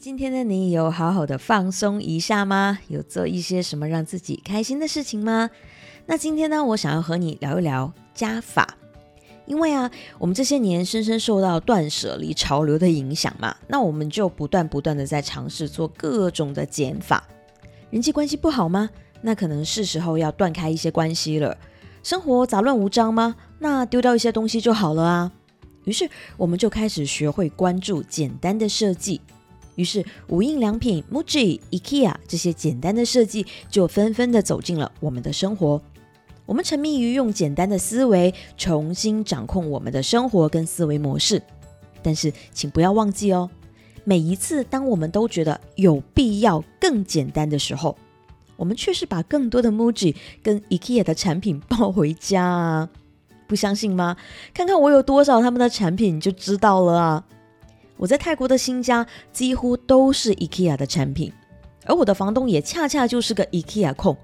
今天的你有好好的放松一下吗？有做一些什么让自己开心的事情吗？那今天呢，我想要和你聊一聊加法，因为啊，我们这些年深深受到断舍离潮流的影响嘛，那我们就不断不断的在尝试做各种的减法。人际关系不好吗？那可能是时候要断开一些关系了。生活杂乱无章吗？那丢掉一些东西就好了啊。于是我们就开始学会关注简单的设计。于是无印良品、MUJI、IKEA 这些简单的设计就纷纷的走进了我们的生活。我们沉迷于用简单的思维重新掌控我们的生活跟思维模式。但是请不要忘记哦，每一次当我们都觉得有必要更简单的时候，我们却是把更多的 MUJI 跟 IKEA 的产品抱回家啊。不相信吗？看看我有多少他们的产品，就知道了啊！我在泰国的新家几乎都是 IKEA 的产品，而我的房东也恰恰就是个 IKEA 控。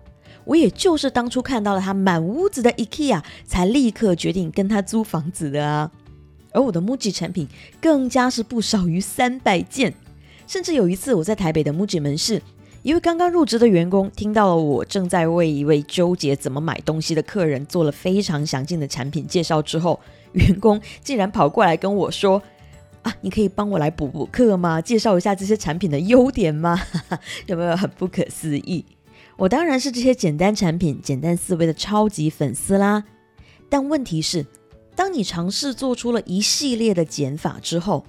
我也就是当初看到了他满屋子的 IKEA，才立刻决定跟他租房子的啊！而我的 MUJI 产品更加是不少于三百件，甚至有一次我在台北的 MUJI 门市。一位刚刚入职的员工听到了我正在为一位纠结怎么买东西的客人做了非常详尽的产品介绍之后，员工竟然跑过来跟我说：“啊，你可以帮我来补补课吗？介绍一下这些产品的优点吗？有没有很不可思议？我当然是这些简单产品、简单思维的超级粉丝啦。但问题是，当你尝试做出了一系列的减法之后，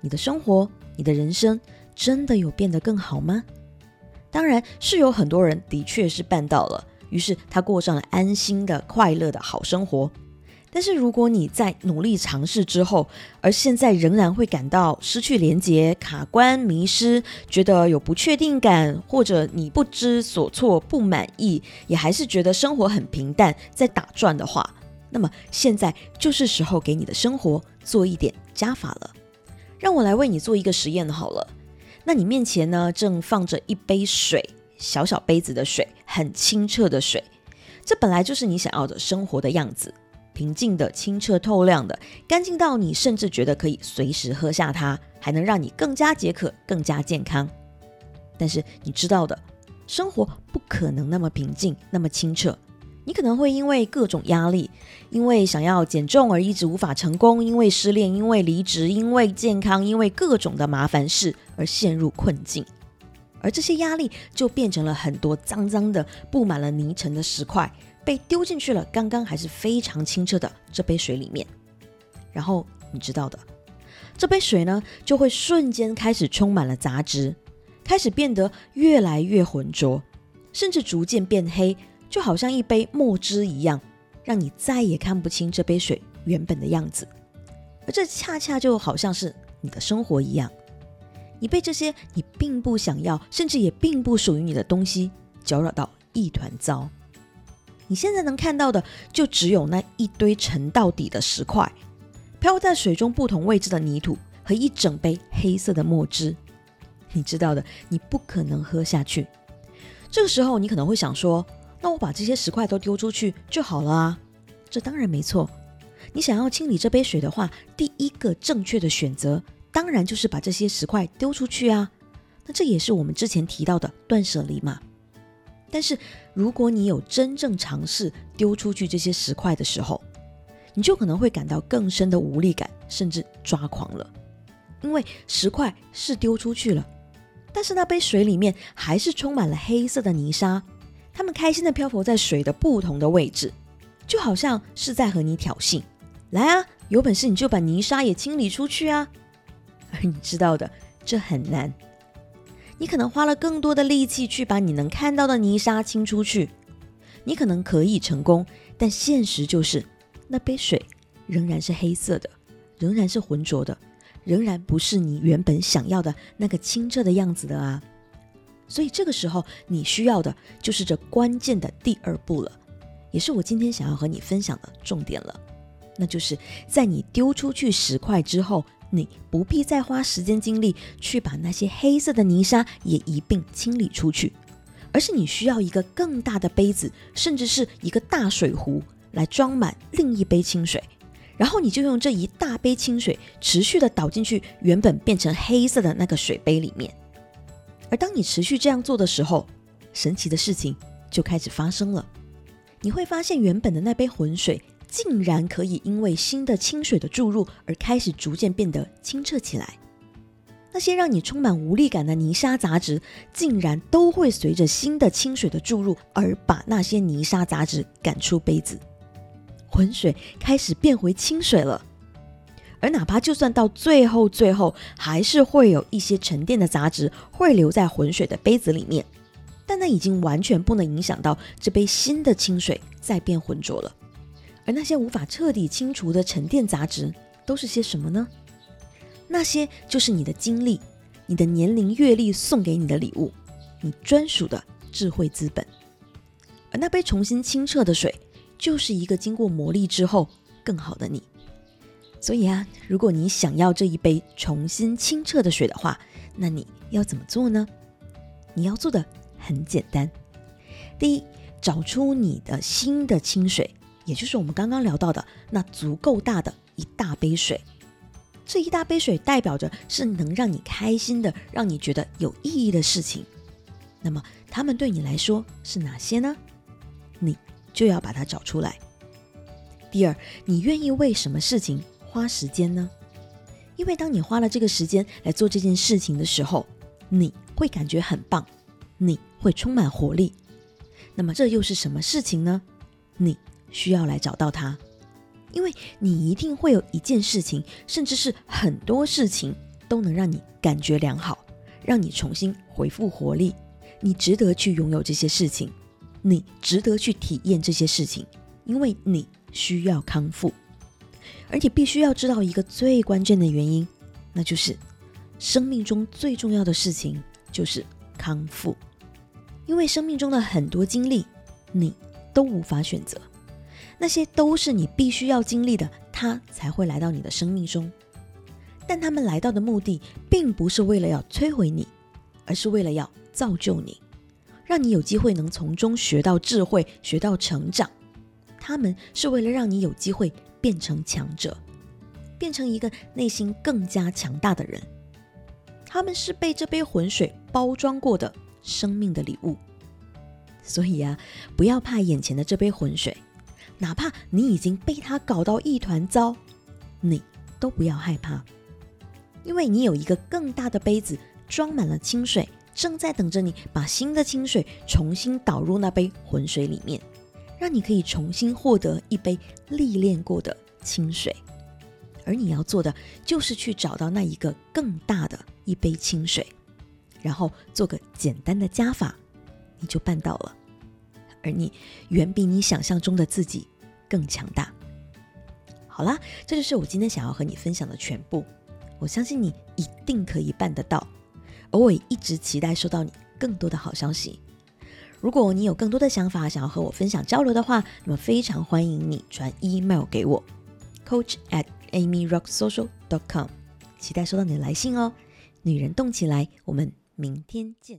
你的生活、你的人生真的有变得更好吗？”当然是有很多人的确是办到了，于是他过上了安心的、快乐的好生活。但是如果你在努力尝试之后，而现在仍然会感到失去连接、卡关、迷失，觉得有不确定感，或者你不知所措、不满意，也还是觉得生活很平淡，在打转的话，那么现在就是时候给你的生活做一点加法了。让我来为你做一个实验好了。那你面前呢，正放着一杯水，小小杯子的水，很清澈的水。这本来就是你想要的生活的样子，平静的、清澈透亮的，干净到你甚至觉得可以随时喝下它，还能让你更加解渴、更加健康。但是你知道的，生活不可能那么平静、那么清澈。你可能会因为各种压力，因为想要减重而一直无法成功，因为失恋，因为离职，因为健康，因为各种的麻烦事而陷入困境，而这些压力就变成了很多脏脏的、布满了泥尘的石块，被丢进去了刚刚还是非常清澈的这杯水里面。然后你知道的，这杯水呢就会瞬间开始充满了杂质，开始变得越来越浑浊，甚至逐渐变黑。就好像一杯墨汁一样，让你再也看不清这杯水原本的样子。而这恰恰就好像是你的生活一样，你被这些你并不想要，甚至也并不属于你的东西搅扰到一团糟。你现在能看到的，就只有那一堆沉到底的石块，漂在水中不同位置的泥土和一整杯黑色的墨汁。你知道的，你不可能喝下去。这个时候，你可能会想说。那我把这些石块都丢出去就好了啊！这当然没错。你想要清理这杯水的话，第一个正确的选择当然就是把这些石块丢出去啊。那这也是我们之前提到的断舍离嘛。但是如果你有真正尝试丢出去这些石块的时候，你就可能会感到更深的无力感，甚至抓狂了。因为石块是丢出去了，但是那杯水里面还是充满了黑色的泥沙。它们开心的漂浮在水的不同的位置，就好像是在和你挑衅。来啊，有本事你就把泥沙也清理出去啊！你知道的，这很难。你可能花了更多的力气去把你能看到的泥沙清出去，你可能可以成功，但现实就是那杯水仍然是黑色的，仍然是浑浊的，仍然不是你原本想要的那个清澈的样子的啊！所以这个时候，你需要的就是这关键的第二步了，也是我今天想要和你分享的重点了。那就是在你丢出去石块之后，你不必再花时间精力去把那些黑色的泥沙也一并清理出去，而是你需要一个更大的杯子，甚至是一个大水壶来装满另一杯清水，然后你就用这一大杯清水持续的倒进去原本变成黑色的那个水杯里面。而当你持续这样做的时候，神奇的事情就开始发生了。你会发现，原本的那杯浑水竟然可以因为新的清水的注入而开始逐渐变得清澈起来。那些让你充满无力感的泥沙杂质，竟然都会随着新的清水的注入而把那些泥沙杂质赶出杯子，浑水开始变回清水了。而哪怕就算到最后，最后还是会有一些沉淀的杂质会留在浑水的杯子里面，但那已经完全不能影响到这杯新的清水再变浑浊了。而那些无法彻底清除的沉淀杂质，都是些什么呢？那些就是你的经历、你的年龄、阅历送给你的礼物，你专属的智慧资本。而那杯重新清澈的水，就是一个经过磨砺之后更好的你。所以啊，如果你想要这一杯重新清澈的水的话，那你要怎么做呢？你要做的很简单。第一，找出你的新的清水，也就是我们刚刚聊到的那足够大的一大杯水。这一大杯水代表着是能让你开心的、让你觉得有意义的事情。那么，他们对你来说是哪些呢？你就要把它找出来。第二，你愿意为什么事情花时间呢？因为当你花了这个时间来做这件事情的时候，你会感觉很棒，你会充满活力。那么，这又是什么事情呢？你需要来找到它。因为你一定会有一件事情，甚至是很多事情，都能让你感觉良好，让你重新恢复活力。你值得去拥有这些事情，你值得去体验这些事情，因为你需要康复。而且必须要知道一个最关键的原因，那就是生命中最重要的事情就是康复。因为生命中的很多经历，你都无法选择。那些都是你必须要经历的，它才会来到你的生命中。但他们来到的目的，并不是为了要摧毁你，而是为了要造就你，让你有机会能从中学到智慧，学到成长。他们是为了让你有机会变成强者，变成一个内心更加强大的人。他们是被这杯浑水包装过的生命的礼物。所以啊，不要怕眼前的这杯浑水。哪怕你已经被他搞到一团糟，你都不要害怕，因为你有一个更大的杯子，装满了清水，正在等着你把新的清水重新倒入那杯浑水里面，让你可以重新获得一杯历练过的清水。而你要做的就是去找到那一个更大的一杯清水，然后做个简单的加法，你就办到了。而你远比你想象中的自己更强大。好啦，这就是我今天想要和你分享的全部。我相信你一定可以办得到，而我也一直期待收到你更多的好消息。如果你有更多的想法想要和我分享交流的话，那么非常欢迎你传 email 给我，coach at amyrocksocial.com，期待收到你的来信哦。女人动起来，我们明天见。